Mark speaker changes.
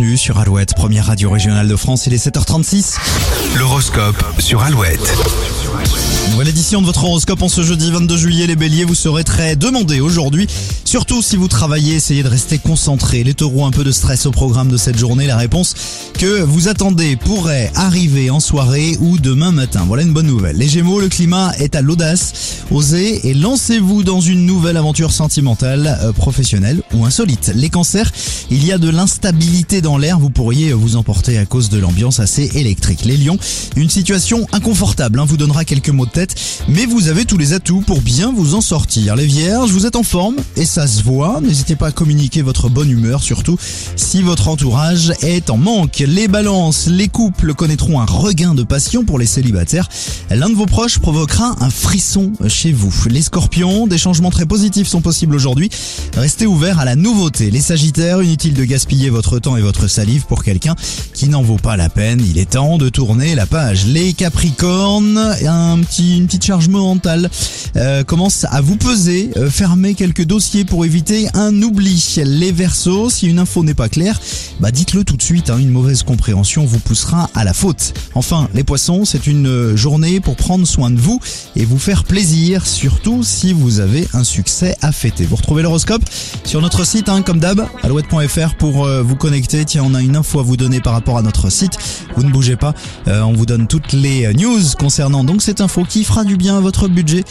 Speaker 1: bienvenue sur Alouette, première radio régionale de France, il est 7h36.
Speaker 2: L'horoscope sur Alouette.
Speaker 1: Nouvelle édition de votre horoscope en ce jeudi 22 juillet, les béliers, vous serez très demandés aujourd'hui. Surtout si vous travaillez, essayez de rester concentré. Les taureaux, un peu de stress au programme de cette journée. La réponse que vous attendez pourrait arriver en soirée ou demain matin. Voilà une bonne nouvelle. Les gémeaux, le climat est à l'audace. Osez et lancez-vous dans une nouvelle aventure sentimentale, euh, professionnelle ou insolite. Les cancers, il y a de l'instabilité dans l'air. Vous pourriez vous emporter à cause de l'ambiance assez électrique. Les lions, une situation inconfortable hein, vous donnera quelques mots de tête, mais vous avez tous les atouts pour bien vous en sortir. Les vierges, vous êtes en forme N'hésitez pas à communiquer votre bonne humeur, surtout si votre entourage est en manque. Les balances, les couples connaîtront un regain de passion pour les célibataires. L'un de vos proches provoquera un frisson chez vous. Les scorpions, des changements très positifs sont possibles aujourd'hui. Restez ouverts à la nouveauté. Les sagittaires, inutile de gaspiller votre temps et votre salive pour quelqu'un qui n'en vaut pas la peine. Il est temps de tourner la page. Les capricornes, un petit, une petite charge mentale euh, commence à vous peser. Euh, fermez quelques dossiers pour éviter un oubli. Les versos, si une info n'est pas claire, bah dites-le tout de suite. hein. Une mauvaise compréhension vous poussera à la faute. Enfin, les poissons, c'est une euh, journée pour prendre soin de vous et vous faire plaisir, surtout si vous avez un succès à fêter. Vous retrouvez l'horoscope sur notre site, hein, comme d'hab, alouette.fr pour euh, vous connecter. Tiens, on a une info à vous donner par rapport à notre site. Vous ne bougez pas, on vous donne toutes les news concernant donc cette info qui fera du bien à votre budget.